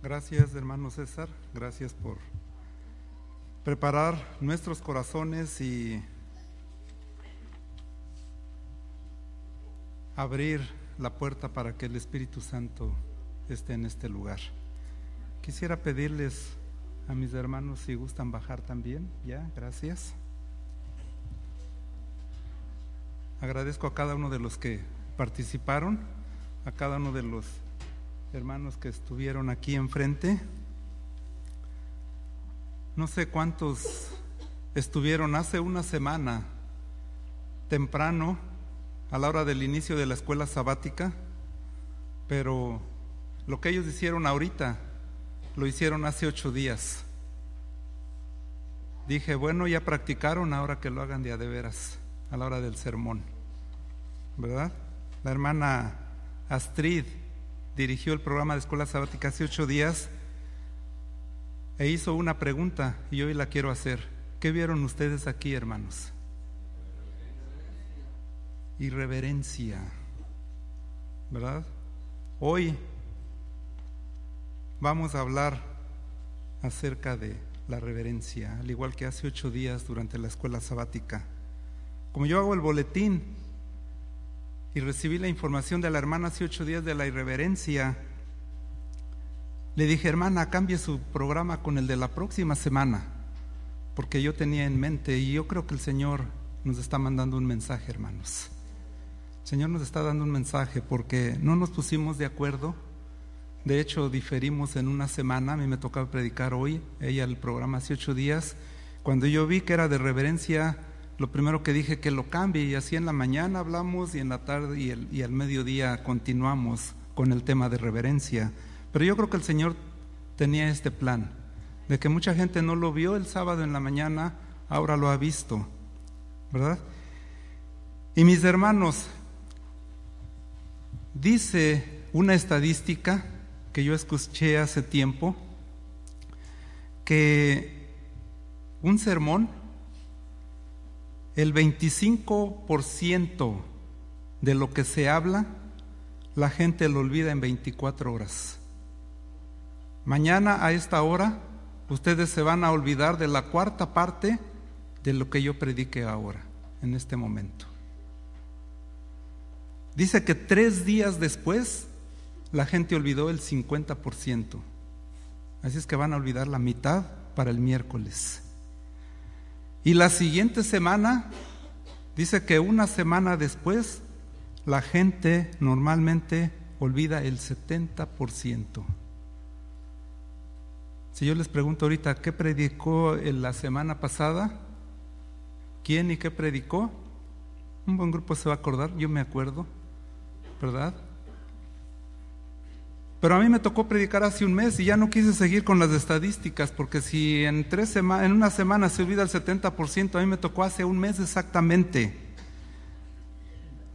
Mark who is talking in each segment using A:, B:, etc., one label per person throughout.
A: Gracias, hermano César. Gracias por preparar nuestros corazones y abrir la puerta para que el Espíritu Santo esté en este lugar. Quisiera pedirles a mis hermanos si gustan bajar también. Ya, gracias. Agradezco a cada uno de los que participaron, a cada uno de los hermanos que estuvieron aquí enfrente. No sé cuántos estuvieron hace una semana, temprano, a la hora del inicio de la escuela sabática, pero lo que ellos hicieron ahorita, lo hicieron hace ocho días. Dije, bueno, ya practicaron, ahora que lo hagan de a de veras, a la hora del sermón, ¿verdad? La hermana Astrid dirigió el programa de escuela sabática hace ocho días e hizo una pregunta y hoy la quiero hacer. ¿Qué vieron ustedes aquí, hermanos? Irreverencia, ¿verdad? Hoy vamos a hablar acerca de la reverencia, al igual que hace ocho días durante la escuela sabática. Como yo hago el boletín y recibí la información de la hermana hace ocho días de la irreverencia, le dije, hermana, cambie su programa con el de la próxima semana, porque yo tenía en mente y yo creo que el Señor nos está mandando un mensaje, hermanos. El Señor nos está dando un mensaje porque no nos pusimos de acuerdo. De hecho, diferimos en una semana. A mí me tocaba predicar hoy, ella el programa hace ocho días. Cuando yo vi que era de reverencia, lo primero que dije que lo cambie y así en la mañana hablamos y en la tarde y, el, y al mediodía continuamos con el tema de reverencia. Pero yo creo que el Señor tenía este plan, de que mucha gente no lo vio el sábado en la mañana, ahora lo ha visto, ¿verdad? Y mis hermanos, dice una estadística que yo escuché hace tiempo, que un sermón el 25% de lo que se habla, la gente lo olvida en 24 horas. Mañana a esta hora, ustedes se van a olvidar de la cuarta parte de lo que yo predique ahora, en este momento. Dice que tres días después, la gente olvidó el 50%. Así es que van a olvidar la mitad para el miércoles. Y la siguiente semana, dice que una semana después, la gente normalmente olvida el 70%. Si yo les pregunto ahorita, ¿qué predicó en la semana pasada? ¿Quién y qué predicó? Un buen grupo se va a acordar, yo me acuerdo, ¿verdad? Pero a mí me tocó predicar hace un mes y ya no quise seguir con las estadísticas, porque si en, tres semanas, en una semana se olvida el 70%, a mí me tocó hace un mes exactamente.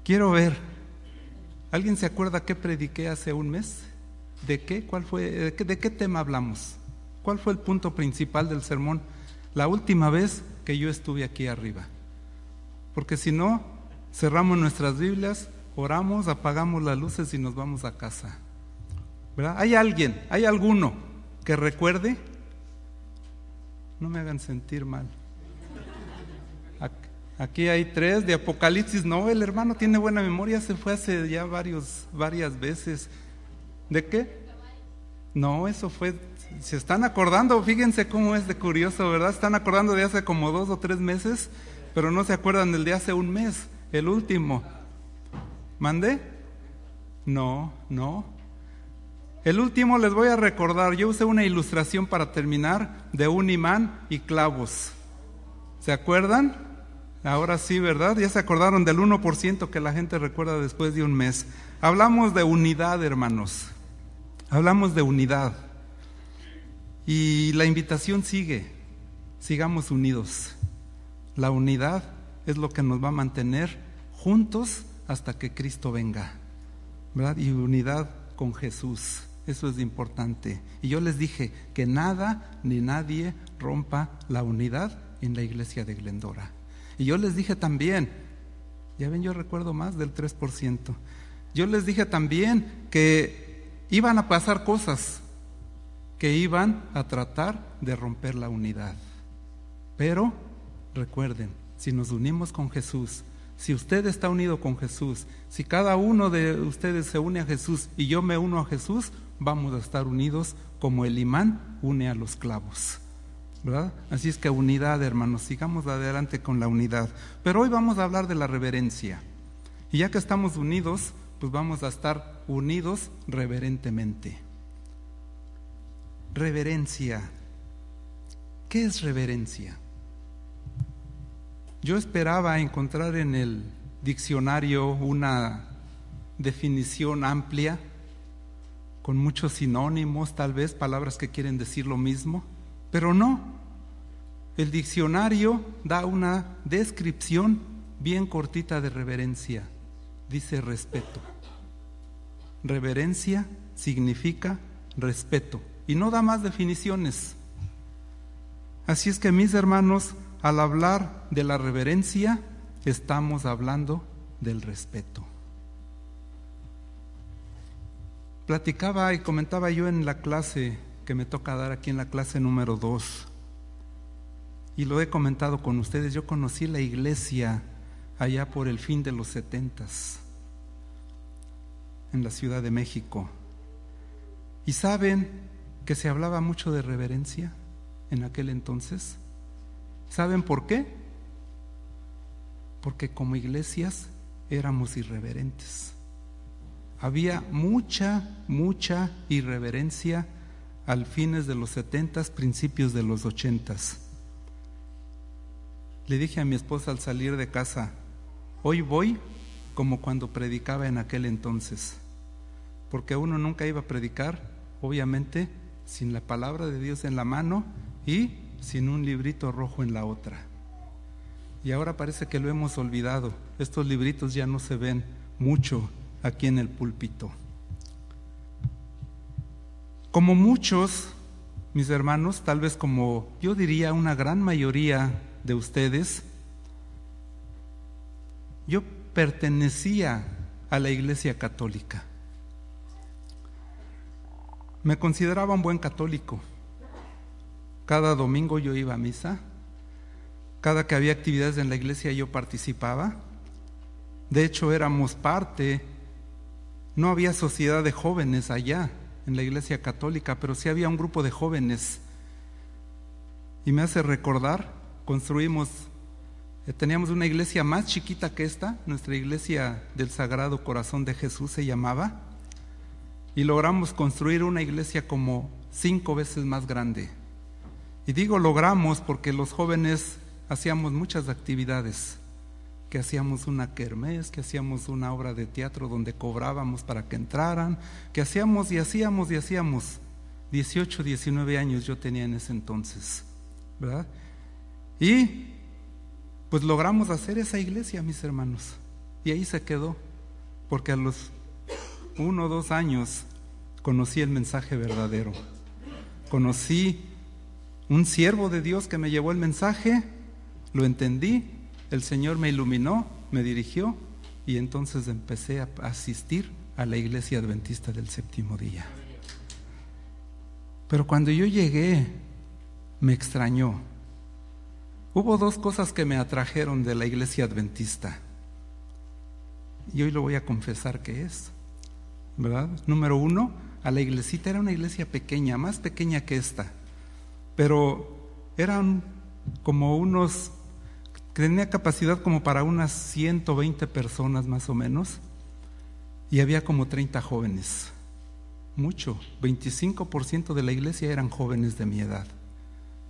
A: Quiero ver, ¿alguien se acuerda qué prediqué hace un mes? ¿De qué? ¿Cuál fue? ¿De qué, de qué tema hablamos? ¿Cuál fue el punto principal del sermón? La última vez que yo estuve aquí arriba. Porque si no, cerramos nuestras Biblias, oramos, apagamos las luces y nos vamos a casa. ¿Verdad? ¿Hay alguien, hay alguno que recuerde? No me hagan sentir mal. Aquí hay tres de Apocalipsis. No, el hermano tiene buena memoria, se fue hace ya varios, varias veces. ¿De qué? No, eso fue. Se están acordando, fíjense cómo es de curioso, ¿verdad? Están acordando de hace como dos o tres meses, pero no se acuerdan del de hace un mes, el último. ¿Mandé? No, no. El último les voy a recordar, yo usé una ilustración para terminar de un imán y clavos. ¿Se acuerdan? Ahora sí, ¿verdad? Ya se acordaron del 1% que la gente recuerda después de un mes. Hablamos de unidad, hermanos. Hablamos de unidad. Y la invitación sigue. Sigamos unidos. La unidad es lo que nos va a mantener juntos hasta que Cristo venga. ¿Verdad? Y unidad con Jesús. Eso es importante. Y yo les dije que nada ni nadie rompa la unidad en la iglesia de Glendora. Y yo les dije también, ya ven, yo recuerdo más del 3%. Yo les dije también que iban a pasar cosas. que iban a tratar de romper la unidad. Pero recuerden, si nos unimos con Jesús, si usted está unido con Jesús, si cada uno de ustedes se une a Jesús y yo me uno a Jesús, vamos a estar unidos como el imán une a los clavos. ¿verdad? Así es que unidad, hermanos, sigamos adelante con la unidad. Pero hoy vamos a hablar de la reverencia. Y ya que estamos unidos, pues vamos a estar unidos reverentemente. Reverencia. ¿Qué es reverencia? Yo esperaba encontrar en el diccionario una definición amplia, con muchos sinónimos, tal vez palabras que quieren decir lo mismo, pero no. El diccionario da una descripción bien cortita de reverencia. Dice respeto. Reverencia significa respeto y no da más definiciones. Así es que mis hermanos, al hablar de la reverencia, estamos hablando del respeto. Platicaba y comentaba yo en la clase que me toca dar aquí en la clase número 2, y lo he comentado con ustedes, yo conocí la iglesia allá por el fin de los setentas, en la Ciudad de México. ¿Y saben que se hablaba mucho de reverencia en aquel entonces? ¿Saben por qué? Porque como iglesias éramos irreverentes. Había mucha, mucha irreverencia al fines de los setentas, principios de los ochentas. Le dije a mi esposa al salir de casa, hoy voy como cuando predicaba en aquel entonces, porque uno nunca iba a predicar, obviamente, sin la palabra de Dios en la mano y sin un librito rojo en la otra. Y ahora parece que lo hemos olvidado. Estos libritos ya no se ven mucho aquí en el púlpito. Como muchos, mis hermanos, tal vez como yo diría una gran mayoría de ustedes, yo pertenecía a la Iglesia Católica. Me consideraba un buen católico. Cada domingo yo iba a misa. Cada que había actividades en la iglesia yo participaba. De hecho, éramos parte. No había sociedad de jóvenes allá en la iglesia católica, pero sí había un grupo de jóvenes. Y me hace recordar, construimos, eh, teníamos una iglesia más chiquita que esta, nuestra iglesia del Sagrado Corazón de Jesús se llamaba, y logramos construir una iglesia como cinco veces más grande. Y digo logramos porque los jóvenes hacíamos muchas actividades, que hacíamos una kermés, que hacíamos una obra de teatro donde cobrábamos para que entraran, que hacíamos y hacíamos y hacíamos. 18, 19 años yo tenía en ese entonces, ¿verdad? Y pues logramos hacer esa iglesia, mis hermanos. Y ahí se quedó, porque a los uno o dos años conocí el mensaje verdadero. Conocí un siervo de Dios que me llevó el mensaje, lo entendí, el Señor me iluminó, me dirigió y entonces empecé a asistir a la iglesia adventista del séptimo día. Pero cuando yo llegué, me extrañó. Hubo dos cosas que me atrajeron de la iglesia adventista. Y hoy lo voy a confesar que es. ¿Verdad? Número uno, a la iglesita era una iglesia pequeña, más pequeña que esta pero eran como unos, tenía capacidad como para unas 120 personas más o menos, y había como 30 jóvenes, mucho, 25% de la iglesia eran jóvenes de mi edad,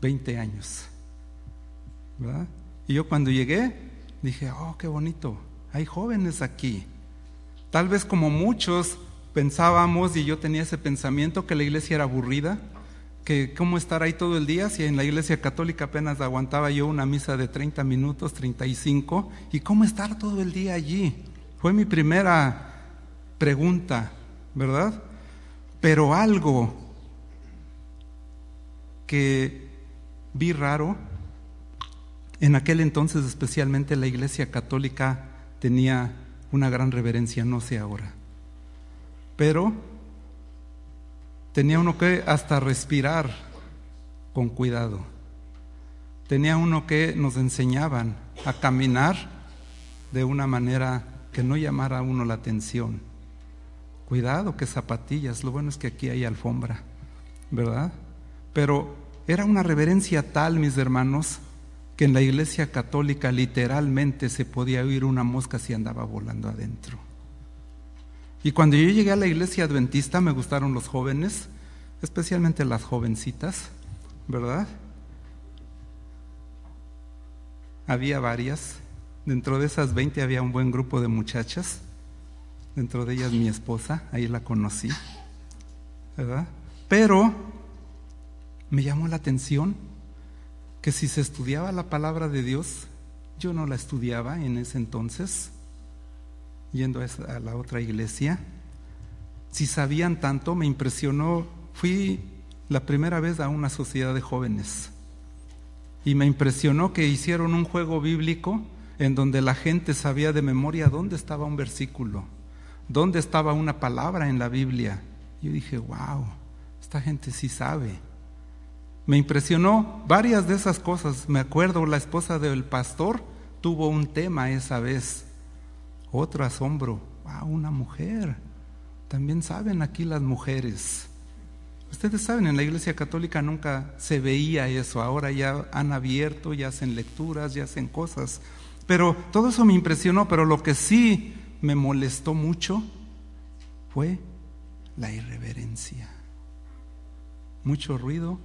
A: 20 años. Y yo cuando llegué dije, oh, qué bonito, hay jóvenes aquí. Tal vez como muchos pensábamos, y yo tenía ese pensamiento, que la iglesia era aburrida, que cómo estar ahí todo el día si en la iglesia católica apenas aguantaba yo una misa de 30 minutos, 35, y cómo estar todo el día allí. Fue mi primera pregunta, ¿verdad? Pero algo que vi raro, en aquel entonces especialmente la iglesia católica tenía una gran reverencia, no sé ahora. Pero tenía uno que hasta respirar con cuidado. Tenía uno que nos enseñaban a caminar de una manera que no llamara a uno la atención. Cuidado que zapatillas, lo bueno es que aquí hay alfombra, ¿verdad? Pero era una reverencia tal, mis hermanos, que en la iglesia católica literalmente se podía oír una mosca si andaba volando adentro. Y cuando yo llegué a la iglesia adventista me gustaron los jóvenes, especialmente las jovencitas, ¿verdad? Había varias, dentro de esas 20 había un buen grupo de muchachas, dentro de ellas mi esposa, ahí la conocí, ¿verdad? Pero me llamó la atención que si se estudiaba la palabra de Dios, yo no la estudiaba en ese entonces, yendo a la otra iglesia. Si sabían tanto, me impresionó. Fui la primera vez a una sociedad de jóvenes y me impresionó que hicieron un juego bíblico en donde la gente sabía de memoria dónde estaba un versículo, dónde estaba una palabra en la Biblia. Yo dije, wow, esta gente sí sabe. Me impresionó varias de esas cosas. Me acuerdo, la esposa del pastor tuvo un tema esa vez. Otro asombro. Ah, una mujer. También saben aquí las mujeres. Ustedes saben, en la Iglesia Católica nunca se veía eso. Ahora ya han abierto, ya hacen lecturas, ya hacen cosas. Pero todo eso me impresionó, pero lo que sí me molestó mucho fue la irreverencia. Mucho ruido,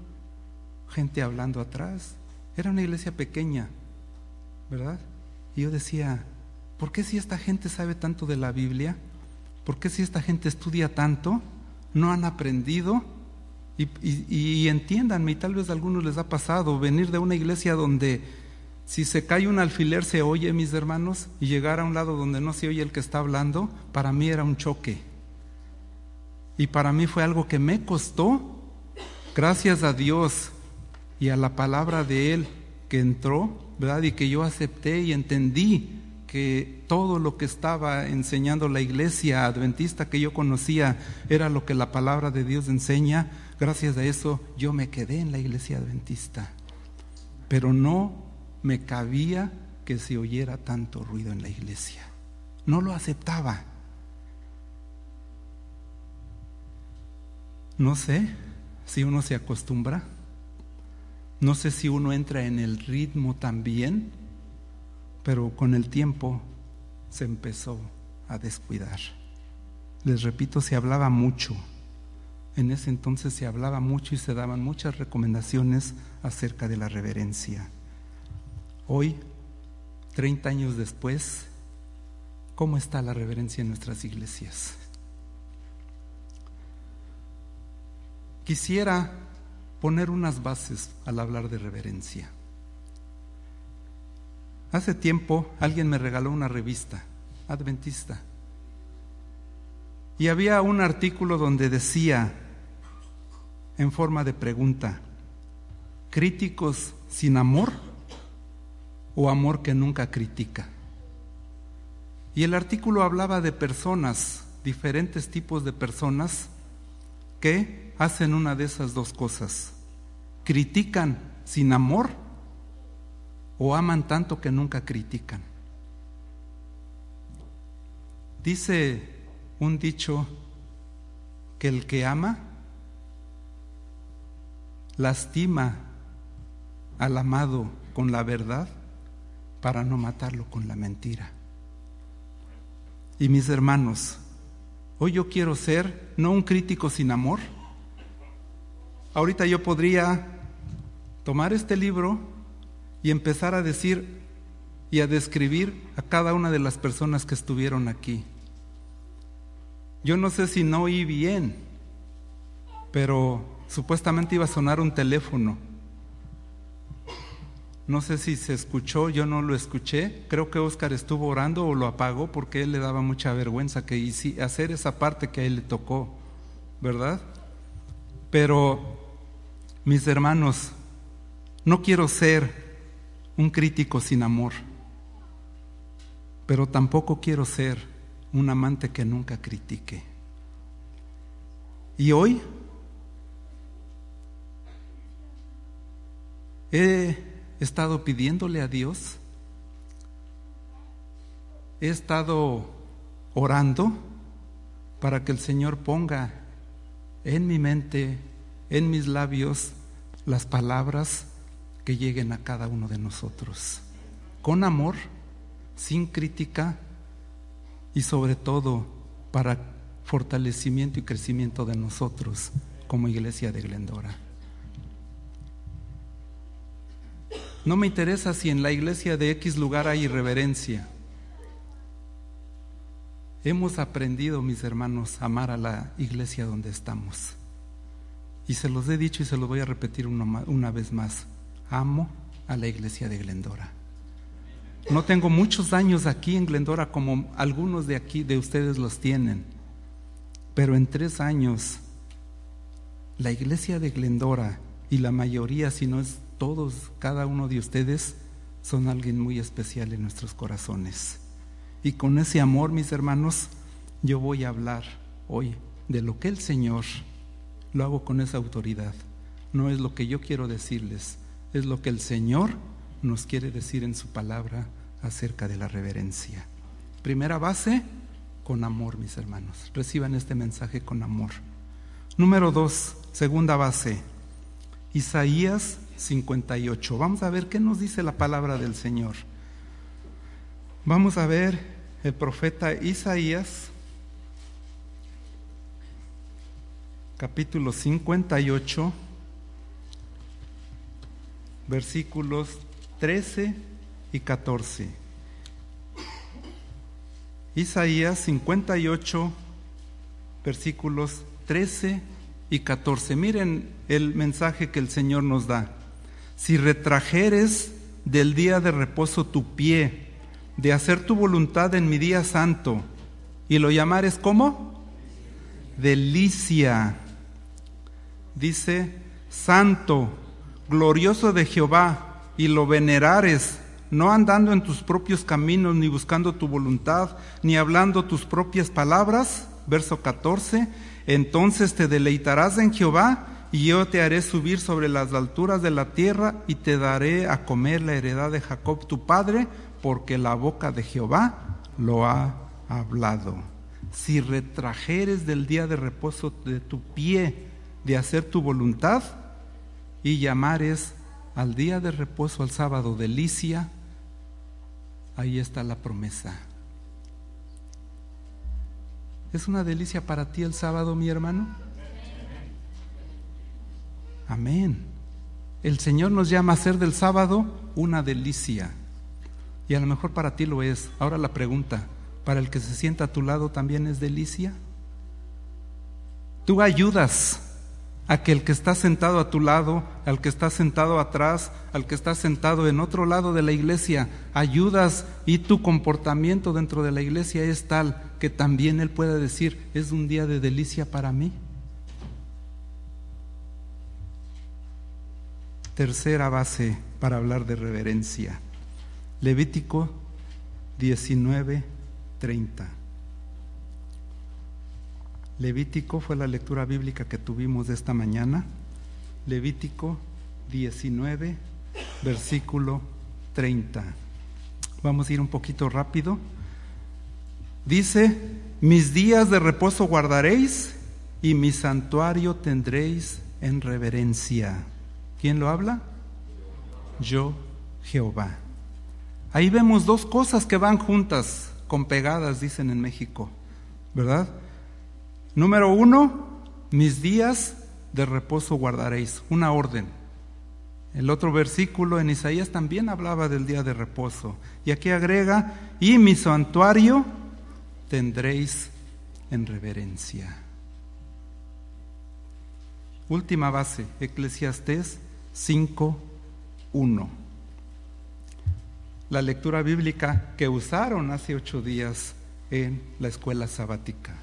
A: gente hablando atrás. Era una iglesia pequeña, ¿verdad? Y yo decía, ¿por qué si esta gente sabe tanto de la Biblia? ¿Por qué si esta gente estudia tanto? ¿No han aprendido? Y, y, entiéndanme, y tal vez a algunos les ha pasado venir de una iglesia donde si se cae un alfiler se oye, mis hermanos, y llegar a un lado donde no se oye el que está hablando, para mí era un choque. Y para mí fue algo que me costó, gracias a Dios, y a la palabra de Él que entró, ¿verdad? Y que yo acepté y entendí que todo lo que estaba enseñando la iglesia adventista que yo conocía era lo que la palabra de Dios enseña. Gracias a eso yo me quedé en la iglesia adventista. Pero no me cabía que se oyera tanto ruido en la iglesia. No lo aceptaba. No sé si uno se acostumbra no sé si uno entra en el ritmo también, pero con el tiempo se empezó a descuidar. Les repito, se hablaba mucho. En ese entonces se hablaba mucho y se daban muchas recomendaciones acerca de la reverencia. Hoy, 30 años después, ¿cómo está la reverencia en nuestras iglesias? Quisiera poner unas bases al hablar de reverencia. Hace tiempo alguien me regaló una revista adventista y había un artículo donde decía en forma de pregunta, críticos sin amor o amor que nunca critica. Y el artículo hablaba de personas, diferentes tipos de personas que hacen una de esas dos cosas. Critican sin amor o aman tanto que nunca critican. Dice un dicho que el que ama lastima al amado con la verdad para no matarlo con la mentira. Y mis hermanos, hoy yo quiero ser no un crítico sin amor, ahorita yo podría tomar este libro y empezar a decir y a describir a cada una de las personas que estuvieron aquí. Yo no sé si no oí bien, pero supuestamente iba a sonar un teléfono. No sé si se escuchó, yo no lo escuché. Creo que Oscar estuvo orando o lo apagó porque él le daba mucha vergüenza que hacer esa parte que a él le tocó, ¿verdad? Pero mis hermanos, no quiero ser un crítico sin amor, pero tampoco quiero ser un amante que nunca critique. Y hoy he estado pidiéndole a Dios, he estado orando para que el Señor ponga en mi mente, en mis labios, las palabras que lleguen a cada uno de nosotros, con amor, sin crítica y sobre todo para fortalecimiento y crecimiento de nosotros como iglesia de Glendora. No me interesa si en la iglesia de X lugar hay irreverencia. Hemos aprendido, mis hermanos, a amar a la iglesia donde estamos. Y se los he dicho y se los voy a repetir una, una vez más. Amo a la iglesia de Glendora. No tengo muchos años aquí en Glendora como algunos de aquí, de ustedes los tienen. Pero en tres años, la iglesia de Glendora y la mayoría, si no es todos, cada uno de ustedes, son alguien muy especial en nuestros corazones. Y con ese amor, mis hermanos, yo voy a hablar hoy de lo que el Señor, lo hago con esa autoridad. No es lo que yo quiero decirles, es lo que el Señor nos quiere decir en su palabra acerca de la reverencia. Primera base, con amor, mis hermanos. Reciban este mensaje con amor. Número dos, segunda base, Isaías 58. Vamos a ver qué nos dice la palabra del Señor. Vamos a ver el profeta Isaías, capítulo 58, versículos 13 y 14. Isaías 58, versículos 13 y 14. Miren el mensaje que el Señor nos da. Si retrajeres del día de reposo tu pie, de hacer tu voluntad en mi día santo, y lo llamares como delicia. Dice, santo, glorioso de Jehová, y lo venerares no andando en tus propios caminos, ni buscando tu voluntad, ni hablando tus propias palabras. Verso 14, entonces te deleitarás en Jehová, y yo te haré subir sobre las alturas de la tierra, y te daré a comer la heredad de Jacob tu padre, porque la boca de Jehová lo ha hablado. Si retrajeres del día de reposo de tu pie de hacer tu voluntad, y llamares al día de reposo al sábado delicia, ahí está la promesa. ¿Es una delicia para ti el sábado, mi hermano? Amén. El Señor nos llama a hacer del sábado una delicia. Y a lo mejor para ti lo es. Ahora la pregunta, ¿para el que se sienta a tu lado también es delicia? Tú ayudas a que el que está sentado a tu lado, al que está sentado atrás, al que está sentado en otro lado de la iglesia, ayudas y tu comportamiento dentro de la iglesia es tal que también él pueda decir, es un día de delicia para mí. Tercera base para hablar de reverencia. Levítico 19, 30. Levítico fue la lectura bíblica que tuvimos esta mañana. Levítico 19, versículo 30. Vamos a ir un poquito rápido. Dice, mis días de reposo guardaréis y mi santuario tendréis en reverencia. ¿Quién lo habla? Yo, Jehová. Ahí vemos dos cosas que van juntas, con pegadas, dicen en México, ¿verdad? Número uno, mis días de reposo guardaréis, una orden. El otro versículo en Isaías también hablaba del día de reposo. Y aquí agrega, y mi santuario tendréis en reverencia. Última base, Eclesiastés 5.1. La lectura bíblica que usaron hace ocho días en la escuela sabática.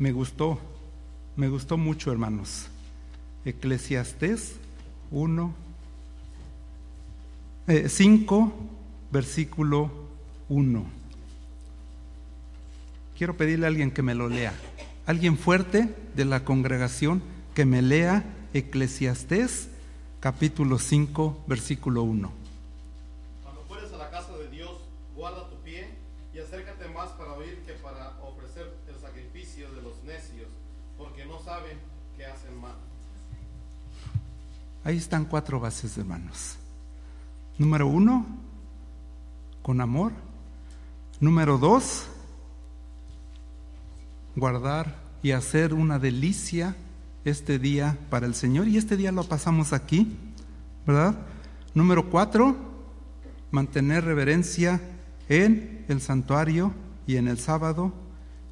A: Me gustó, me gustó mucho, hermanos. Eclesiastés 1, 5, eh, versículo 1. Quiero pedirle a alguien que me lo lea. Alguien fuerte de la congregación que me lea Eclesiastés capítulo 5, versículo 1.
B: Cuando fueres a la casa de Dios, guarda tu pie y acércate más para oír que para ofrecer el sacrificio de los necios, porque no saben que hacen mal.
A: Ahí están cuatro bases, hermanos. Número uno, con amor. Número dos, guardar y hacer una delicia este día para el Señor. Y este día lo pasamos aquí, ¿verdad? Número cuatro, mantener reverencia en el santuario y en el sábado.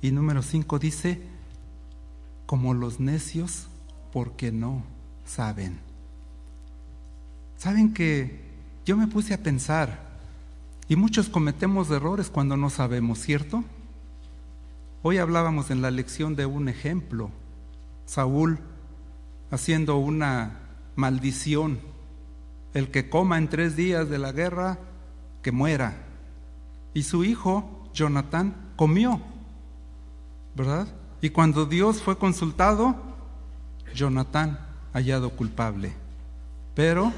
A: Y número cinco dice, como los necios, porque no saben. Saben que yo me puse a pensar, y muchos cometemos errores cuando no sabemos, ¿cierto? Hoy hablábamos en la lección de un ejemplo, Saúl haciendo una maldición, el que coma en tres días de la guerra, que muera. Y su hijo, Jonatán, comió, ¿verdad? Y cuando Dios fue consultado, Jonatán hallado culpable. Pero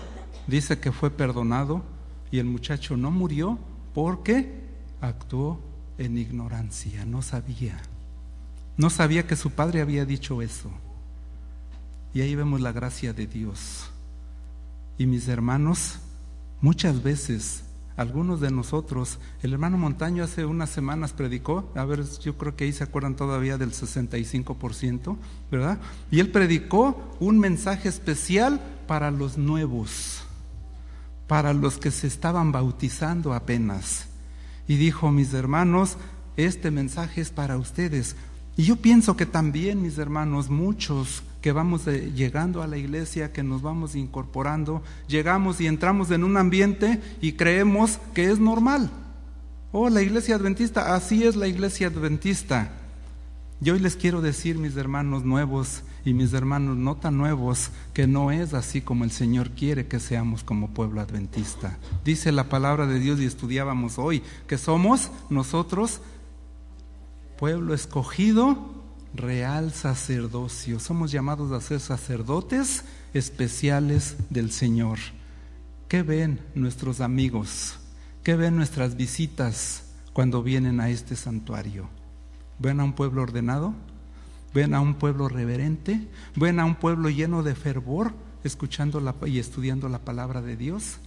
A: dice que fue perdonado y el muchacho no murió porque actuó en ignorancia, no sabía. No sabía que su padre había dicho eso. Y ahí vemos la gracia de Dios. Y mis hermanos, muchas veces, algunos de nosotros, el hermano Montaño hace unas semanas predicó, a ver, yo creo que ahí se acuerdan todavía del 65%, ¿verdad? Y él predicó un mensaje especial para los nuevos, para los que se estaban bautizando apenas. Y dijo, mis hermanos, este mensaje es para ustedes. Y yo pienso que también, mis hermanos, muchos que vamos llegando a la iglesia, que nos vamos incorporando, llegamos y entramos en un ambiente y creemos que es normal. Oh, la iglesia adventista, así es la iglesia adventista. Y hoy les quiero decir, mis hermanos nuevos y mis hermanos no tan nuevos, que no es así como el Señor quiere que seamos como pueblo adventista. Dice la palabra de Dios y estudiábamos hoy que somos nosotros pueblo escogido, real sacerdocio. Somos llamados a ser sacerdotes especiales del Señor. ¿Qué ven nuestros amigos? ¿Qué ven nuestras visitas cuando vienen a este santuario? ¿Ven a un pueblo ordenado? ¿Ven a un pueblo reverente? ¿Ven a un pueblo lleno de fervor escuchando la, y estudiando la palabra de Dios?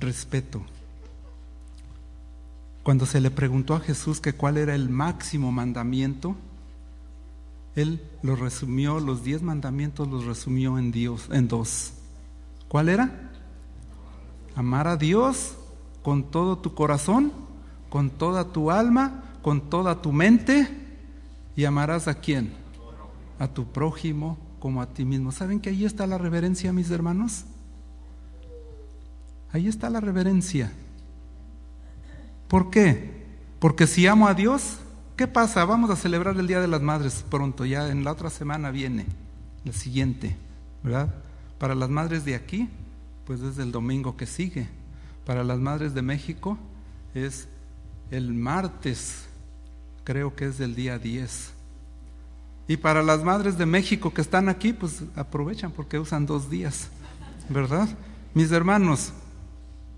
A: Respeto. Cuando se le preguntó a Jesús que cuál era el máximo mandamiento, él lo resumió, los diez mandamientos los resumió en Dios, en dos. ¿Cuál era? Amar a Dios con todo tu corazón, con toda tu alma, con toda tu mente, y amarás a quién? A tu prójimo como a ti mismo. ¿Saben que ahí está la reverencia, mis hermanos? Ahí está la reverencia. ¿Por qué? Porque si amo a Dios, ¿qué pasa? Vamos a celebrar el Día de las Madres pronto, ya en la otra semana viene, la siguiente, ¿verdad? Para las madres de aquí, pues es el domingo que sigue. Para las madres de México es el martes, creo que es el día 10. Y para las madres de México que están aquí, pues aprovechan porque usan dos días, ¿verdad? Mis hermanos,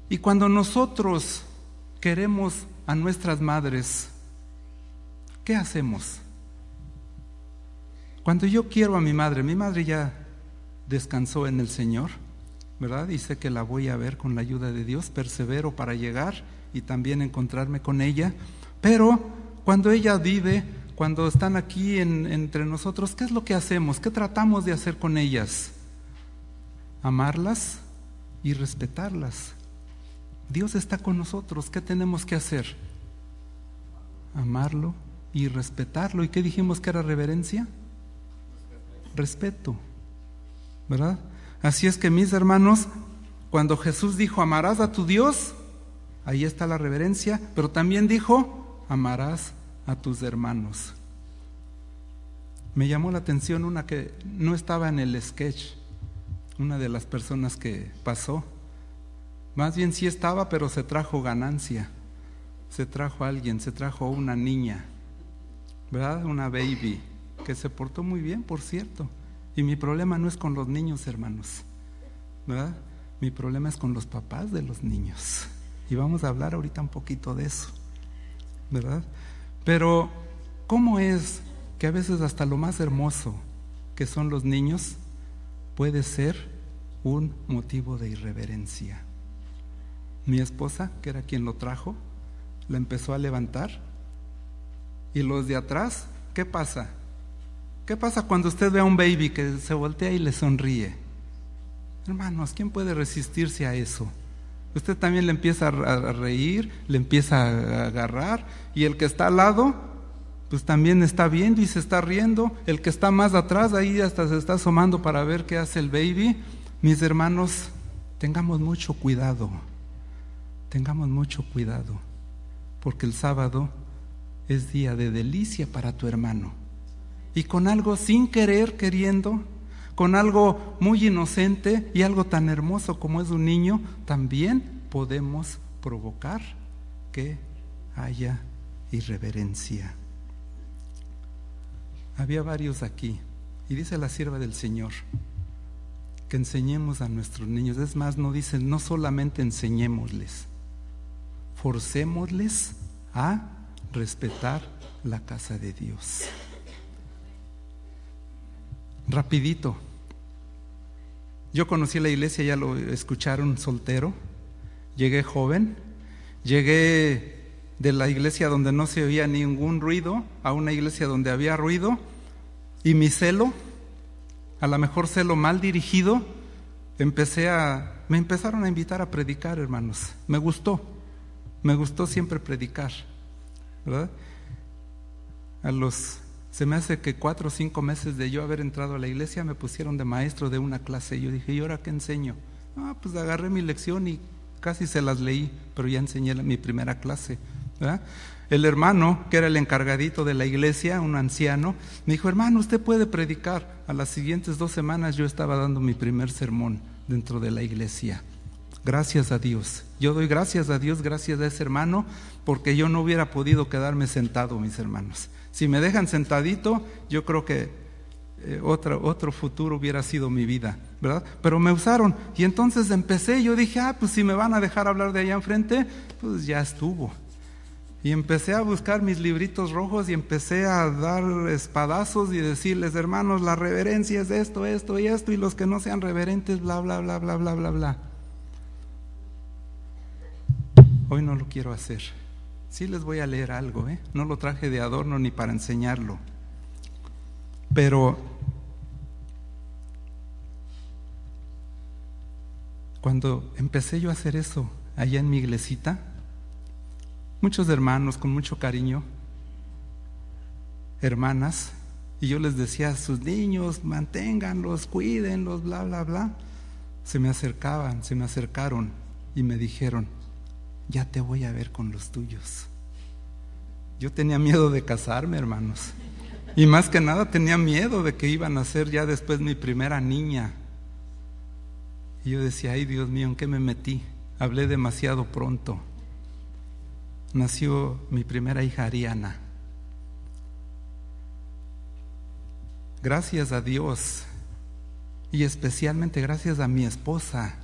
A: y cuando nosotros queremos a nuestras madres, ¿qué hacemos? Cuando yo quiero a mi madre, mi madre ya descansó en el Señor, ¿verdad? Y sé que la voy a ver con la ayuda de Dios, persevero para llegar y también encontrarme con ella, pero cuando ella vive, cuando están aquí entre nosotros, ¿qué es lo que hacemos? ¿Qué tratamos de hacer con ellas? Amarlas y respetarlas. Dios está con nosotros, ¿qué tenemos que hacer? Amarlo y respetarlo. ¿Y qué dijimos que era reverencia? Respeto. ¿Verdad? Así es que mis hermanos, cuando Jesús dijo, amarás a tu Dios, ahí está la reverencia, pero también dijo, amarás a tus hermanos. Me llamó la atención una que no estaba en el sketch, una de las personas que pasó. Más bien sí estaba, pero se trajo ganancia. Se trajo alguien, se trajo una niña, ¿verdad? Una baby. que se portó muy bien, por cierto. Y mi problema no es con los niños, hermanos, ¿verdad? Mi problema es con los papás de los niños. Y vamos a hablar ahorita un poquito de eso, ¿verdad? Pero, ¿cómo es que a veces hasta lo más hermoso que son los niños puede ser un motivo de irreverencia? Mi esposa, que era quien lo trajo, la empezó a levantar y los de atrás, ¿qué pasa? ¿Qué pasa cuando usted ve a un baby que se voltea y le sonríe? Hermanos, ¿quién puede resistirse a eso? Usted también le empieza a reír, le empieza a agarrar y el que está al lado, pues también está viendo y se está riendo. El que está más atrás, ahí hasta se está asomando para ver qué hace el baby. Mis hermanos, tengamos mucho cuidado, tengamos mucho cuidado, porque el sábado es día de delicia para tu hermano. Y con algo sin querer, queriendo, con algo muy inocente y algo tan hermoso como es un niño, también podemos provocar que haya irreverencia. Había varios aquí, y dice la sierva del Señor, que enseñemos a nuestros niños. Es más, no dicen, no solamente enseñémosles, forcémosles a respetar la casa de Dios. Rapidito. Yo conocí la iglesia, ya lo escucharon, soltero. Llegué joven. Llegué de la iglesia donde no se oía ningún ruido a una iglesia donde había ruido. Y mi celo, a lo mejor celo mal dirigido, empecé a, me empezaron a invitar a predicar, hermanos. Me gustó, me gustó siempre predicar, ¿verdad? A los se me hace que cuatro o cinco meses de yo haber entrado a la iglesia me pusieron de maestro de una clase. Yo dije, ¿y ahora qué enseño? Ah, pues agarré mi lección y casi se las leí, pero ya enseñé mi primera clase. El hermano, que era el encargadito de la iglesia, un anciano, me dijo, hermano, usted puede predicar. A las siguientes dos semanas yo estaba dando mi primer sermón dentro de la iglesia. Gracias a Dios. Yo doy gracias a Dios, gracias a ese hermano, porque yo no hubiera podido quedarme sentado, mis hermanos. Si me dejan sentadito, yo creo que eh, otro, otro futuro hubiera sido mi vida, ¿verdad? Pero me usaron y entonces empecé, yo dije, ah, pues si me van a dejar hablar de allá enfrente, pues ya estuvo. Y empecé a buscar mis libritos rojos y empecé a dar espadazos y decirles, hermanos, la reverencia es esto, esto y esto, y los que no sean reverentes, bla, bla, bla, bla, bla, bla, bla. Hoy no lo quiero hacer. Sí les voy a leer algo, ¿eh? no lo traje de adorno ni para enseñarlo. Pero cuando empecé yo a hacer eso allá en mi iglesita, muchos hermanos con mucho cariño, hermanas, y yo les decía a sus niños, manténganlos, cuídenlos, bla, bla, bla, se me acercaban, se me acercaron y me dijeron, ya te voy a ver con los tuyos. Yo tenía miedo de casarme, hermanos. Y más que nada tenía miedo de que iban a ser ya después mi primera niña. Y yo decía, ay Dios mío, ¿en qué me metí? Hablé demasiado pronto. Nació mi primera hija Ariana. Gracias a Dios y especialmente gracias a mi esposa,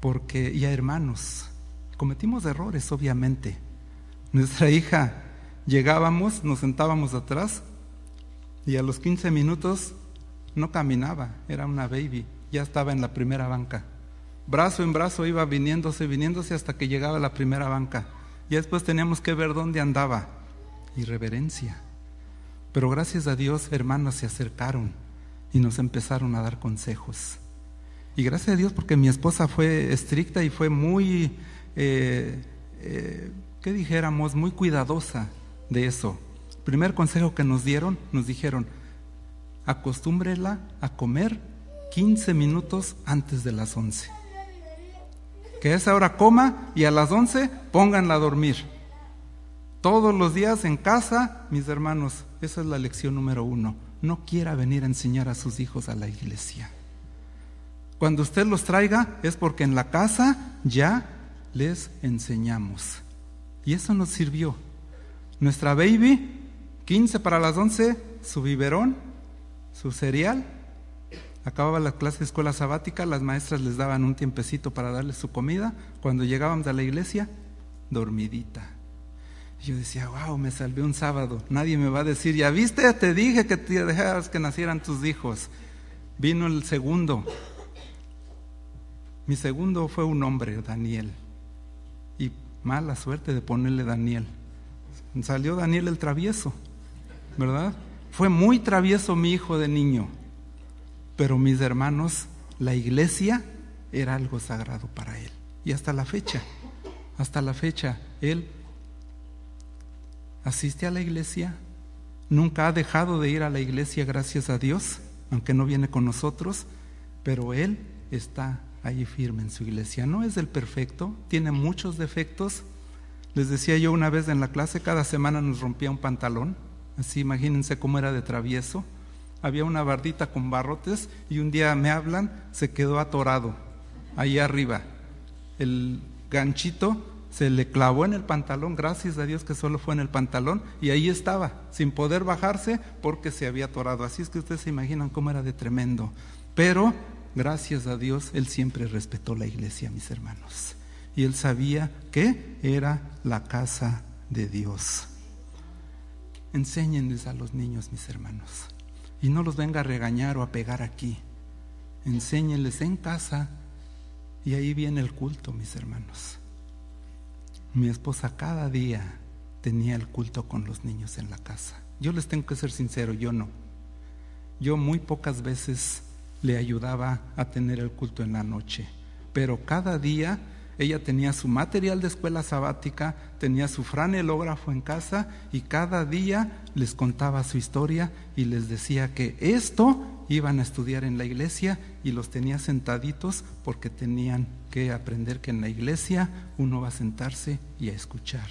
A: porque y hermanos, Cometimos errores, obviamente. Nuestra hija, llegábamos, nos sentábamos atrás y a los 15 minutos no caminaba, era una baby, ya estaba en la primera banca. Brazo en brazo iba viniéndose, viniéndose hasta que llegaba a la primera banca. Y después teníamos que ver dónde andaba. Irreverencia. Pero gracias a Dios, hermanos se acercaron y nos empezaron a dar consejos. Y gracias a Dios porque mi esposa fue estricta y fue muy eh, eh, ¿qué dijéramos? Muy cuidadosa de eso. primer consejo que nos dieron, nos dijeron, acostúmbrela a comer 15 minutos antes de las 11. Que a esa hora coma y a las 11 pónganla a dormir. Todos los días en casa, mis hermanos, esa es la lección número uno. No quiera venir a enseñar a sus hijos a la iglesia. Cuando usted los traiga es porque en la casa ya les enseñamos. Y eso nos sirvió. Nuestra baby, 15 para las 11, su biberón, su cereal. Acababa la clase de escuela sabática, las maestras les daban un tiempecito para darles su comida. Cuando llegábamos a la iglesia, dormidita. yo decía, wow, me salvé un sábado. Nadie me va a decir, ya viste, te dije que te dejaras que nacieran tus hijos. Vino el segundo. Mi segundo fue un hombre, Daniel. Mala suerte de ponerle Daniel. Salió Daniel el travieso, ¿verdad? Fue muy travieso mi hijo de niño. Pero mis hermanos, la iglesia era algo sagrado para él. Y hasta la fecha, hasta la fecha, él asiste a la iglesia, nunca ha dejado de ir a la iglesia, gracias a Dios, aunque no viene con nosotros, pero él está ahí firme en su iglesia. No es el perfecto, tiene muchos defectos. Les decía yo una vez en la clase, cada semana nos rompía un pantalón, así imagínense cómo era de travieso. Había una bardita con barrotes y un día me hablan, se quedó atorado ahí arriba. El ganchito se le clavó en el pantalón, gracias a Dios que solo fue en el pantalón, y ahí estaba, sin poder bajarse porque se había atorado. Así es que ustedes se imaginan cómo era de tremendo. Pero gracias a Dios, él siempre respetó la iglesia, mis hermanos. Y él sabía que era la casa de Dios. Enséñenles a los niños, mis hermanos. Y no los venga a regañar o a pegar aquí. Enséñenles en casa. Y ahí viene el culto, mis hermanos. Mi esposa cada día tenía el culto con los niños en la casa. Yo les tengo que ser sincero, yo no. Yo muy pocas veces le ayudaba a tener el culto en la noche, pero cada día ella tenía su material de escuela sabática, tenía su franelógrafo en casa y cada día les contaba su historia y les decía que esto iban a estudiar en la iglesia y los tenía sentaditos porque tenían que aprender que en la iglesia uno va a sentarse y a escuchar.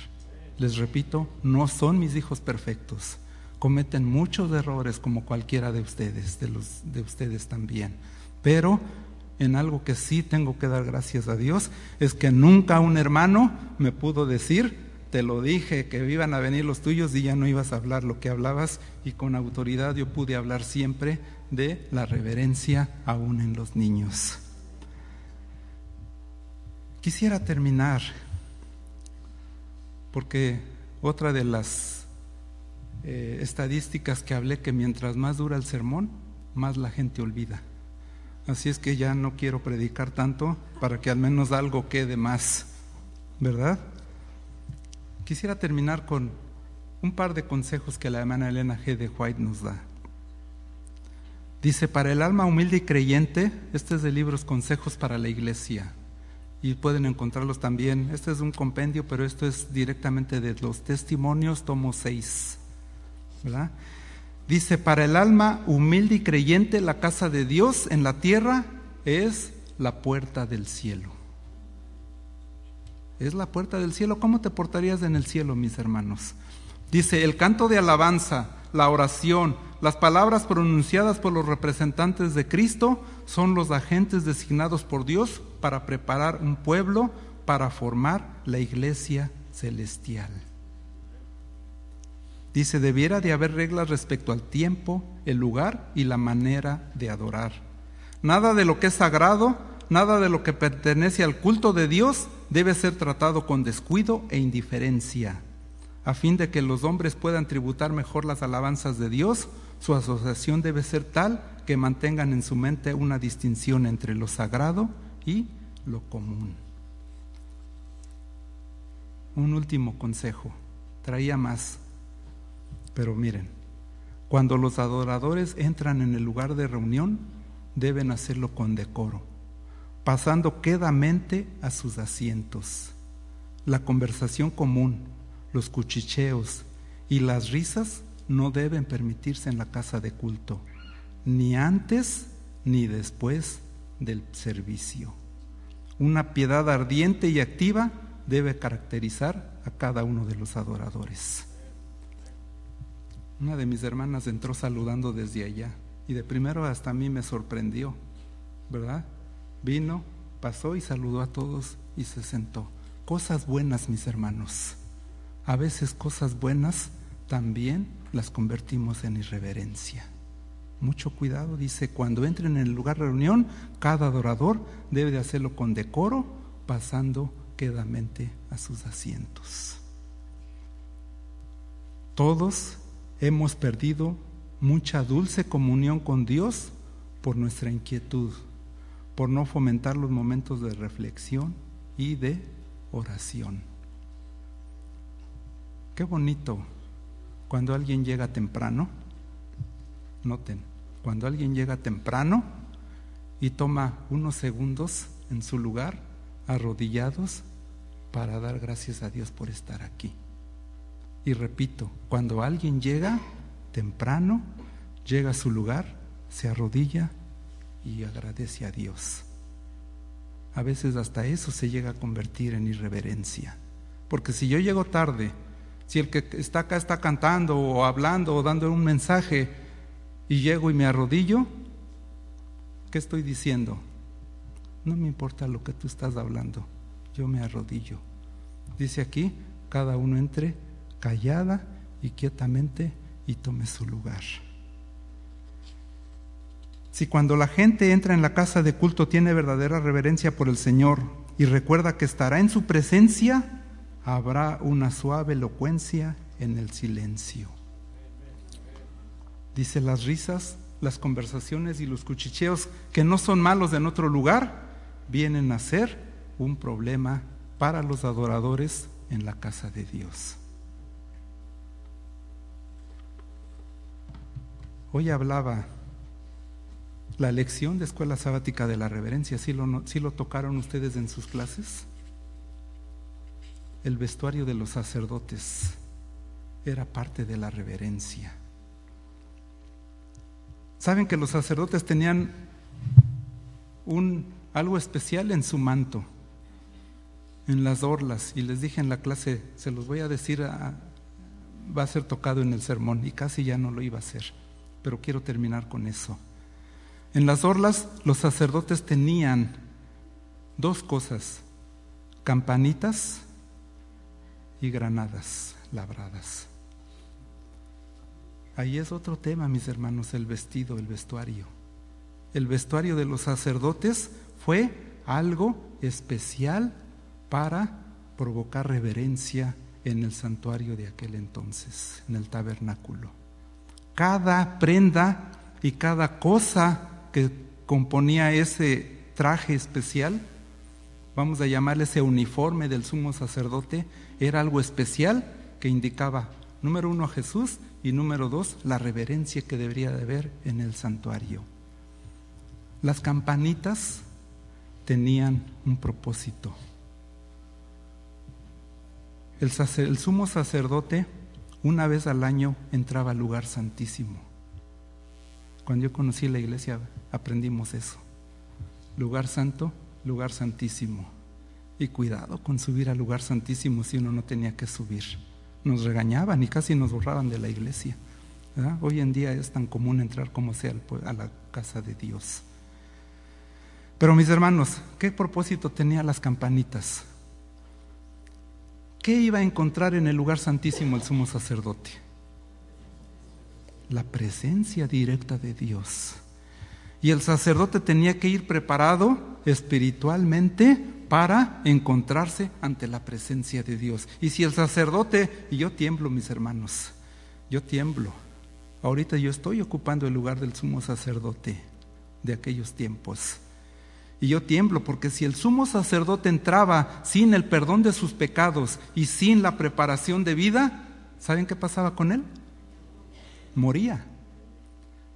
A: Les repito, no son mis hijos perfectos cometen muchos errores como cualquiera de ustedes, de, los, de ustedes también. Pero en algo que sí tengo que dar gracias a Dios es que nunca un hermano me pudo decir, te lo dije, que iban a venir los tuyos y ya no ibas a hablar lo que hablabas y con autoridad yo pude hablar siempre de la reverencia aún en los niños. Quisiera terminar porque otra de las eh, estadísticas que hablé que mientras más dura el sermón, más la gente olvida. Así es que ya no quiero predicar tanto para que al menos algo quede más, ¿verdad? Quisiera terminar con un par de consejos que la hermana Elena G. de White nos da. Dice, para el alma humilde y creyente, este es de libros Consejos para la Iglesia. Y pueden encontrarlos también. Este es un compendio, pero esto es directamente de los testimonios, tomo 6. Dice, para el alma humilde y creyente, la casa de Dios en la tierra es la puerta del cielo. Es la puerta del cielo. ¿Cómo te portarías en el cielo, mis hermanos? Dice, el canto de alabanza, la oración, las palabras pronunciadas por los representantes de Cristo son los agentes designados por Dios para preparar un pueblo para formar la iglesia celestial. Dice, debiera de haber reglas respecto al tiempo, el lugar y la manera de adorar. Nada de lo que es sagrado, nada de lo que pertenece al culto de Dios debe ser tratado con descuido e indiferencia. A fin de que los hombres puedan tributar mejor las alabanzas de Dios, su asociación debe ser tal que mantengan en su mente una distinción entre lo sagrado y lo común. Un último consejo, traía más, pero miren, cuando los adoradores entran en el lugar de reunión, deben hacerlo con decoro, pasando quedamente a sus asientos. La conversación común, los cuchicheos y las risas no deben permitirse en la casa de culto, ni antes ni después del servicio. Una piedad ardiente y activa debe caracterizar a cada uno de los adoradores. Una de mis hermanas entró saludando desde allá y de primero hasta a mí me sorprendió, ¿verdad? Vino, pasó y saludó a todos y se sentó. Cosas buenas, mis hermanos. A veces cosas buenas también las convertimos en irreverencia. Mucho cuidado, dice, cuando entren en el lugar de reunión, cada adorador debe de hacerlo con decoro, pasando quedamente a sus asientos. Todos hemos perdido mucha dulce comunión con Dios por nuestra inquietud, por no fomentar los momentos de reflexión y de oración. Qué bonito cuando alguien llega temprano. Noten, cuando alguien llega temprano y toma unos segundos en su lugar, arrodillados, para dar gracias a Dios por estar aquí. Y repito, cuando alguien llega temprano, llega a su lugar, se arrodilla y agradece a Dios. A veces hasta eso se llega a convertir en irreverencia. Porque si yo llego tarde, si el que está acá está cantando o hablando o dando un mensaje y llego y me arrodillo, ¿qué estoy diciendo? No me importa lo que tú estás hablando, yo me arrodillo. Dice aquí, cada uno entre callada y quietamente y tome su lugar. Si cuando la gente entra en la casa de culto tiene verdadera reverencia por el Señor y recuerda que estará en su presencia, habrá una suave elocuencia en el silencio. Dice las risas, las conversaciones y los cuchicheos que no son malos en otro lugar, vienen a ser un problema para los adoradores en la casa de Dios. Hoy hablaba la lección de escuela sabática de la reverencia, ¿sí lo, tocaron ustedes en sus clases? El vestuario de los sacerdotes era parte de la reverencia. Saben que los sacerdotes tenían un, algo especial en su manto, en las orlas, y les dije en la clase, se los voy a decir, va a ser tocado en el sermón, y casi ya no lo iba a hacer pero quiero terminar con eso. En las orlas los sacerdotes tenían dos cosas, campanitas y granadas labradas. Ahí es otro tema, mis hermanos, el vestido, el vestuario. El vestuario de los sacerdotes fue algo especial para provocar reverencia en el santuario de aquel entonces, en el tabernáculo cada prenda y cada cosa que componía ese traje especial, vamos a llamarle ese uniforme del sumo sacerdote, era algo especial que indicaba, número uno, a Jesús y número dos, la reverencia que debería de haber en el santuario. Las campanitas tenían un propósito. El, el sumo sacerdote una vez al año entraba al lugar santísimo. Cuando yo conocí la iglesia aprendimos eso. Lugar santo, lugar santísimo. Y cuidado con subir al lugar santísimo si uno no tenía que subir. Nos regañaban y casi nos borraban de la iglesia. Hoy en día es tan común entrar como sea a la casa de Dios. Pero mis hermanos, ¿qué propósito tenía las campanitas? ¿Qué iba a encontrar en el lugar santísimo el sumo sacerdote? La presencia directa de Dios. Y el sacerdote tenía que ir preparado espiritualmente para encontrarse ante la presencia de Dios. Y si el sacerdote, y yo tiemblo mis hermanos, yo tiemblo. Ahorita yo estoy ocupando el lugar del sumo sacerdote de aquellos tiempos. Y yo tiemblo porque si el sumo sacerdote entraba sin el perdón de sus pecados y sin la preparación de vida, ¿saben qué pasaba con él? Moría.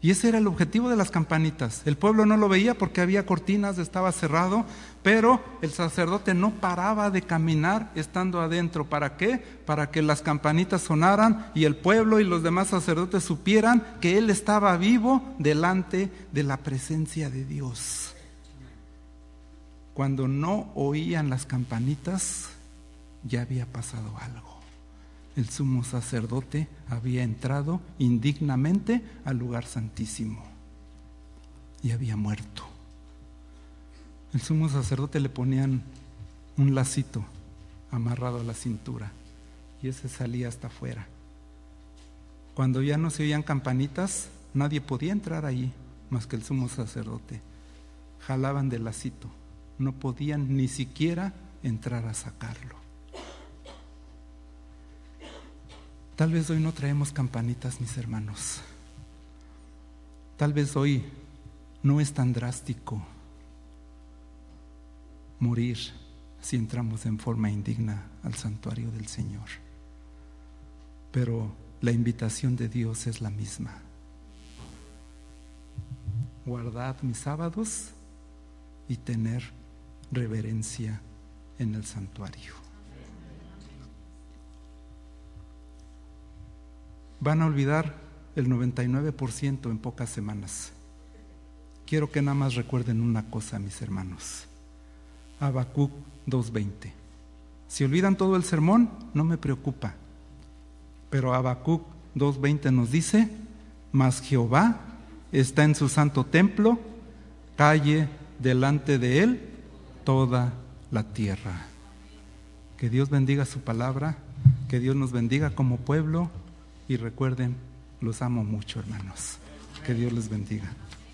A: Y ese era el objetivo de las campanitas. El pueblo no lo veía porque había cortinas, estaba cerrado, pero el sacerdote no paraba de caminar estando adentro. ¿Para qué? Para que las campanitas sonaran y el pueblo y los demás sacerdotes supieran que él estaba vivo delante de la presencia de Dios. Cuando no oían las campanitas, ya había pasado algo. El sumo sacerdote había entrado indignamente al lugar santísimo y había muerto. El sumo sacerdote le ponían un lacito amarrado a la cintura y ese salía hasta afuera. Cuando ya no se oían campanitas, nadie podía entrar ahí más que el sumo sacerdote. Jalaban del lacito, no podían ni siquiera entrar a sacarlo. Tal vez hoy no traemos campanitas, mis hermanos. Tal vez hoy no es tan drástico morir si entramos en forma indigna al santuario del Señor. Pero la invitación de Dios es la misma. Guardad mis sábados y tener reverencia en el santuario. Van a olvidar el 99% en pocas semanas. Quiero que nada más recuerden una cosa, mis hermanos. Habacuc 2.20. Si olvidan todo el sermón, no me preocupa. Pero Habacuc 2.20 nos dice, mas Jehová está en su santo templo, calle delante de él toda la tierra. Que Dios bendiga su palabra, que Dios nos bendiga como pueblo y recuerden, los amo mucho hermanos. Que Dios les bendiga.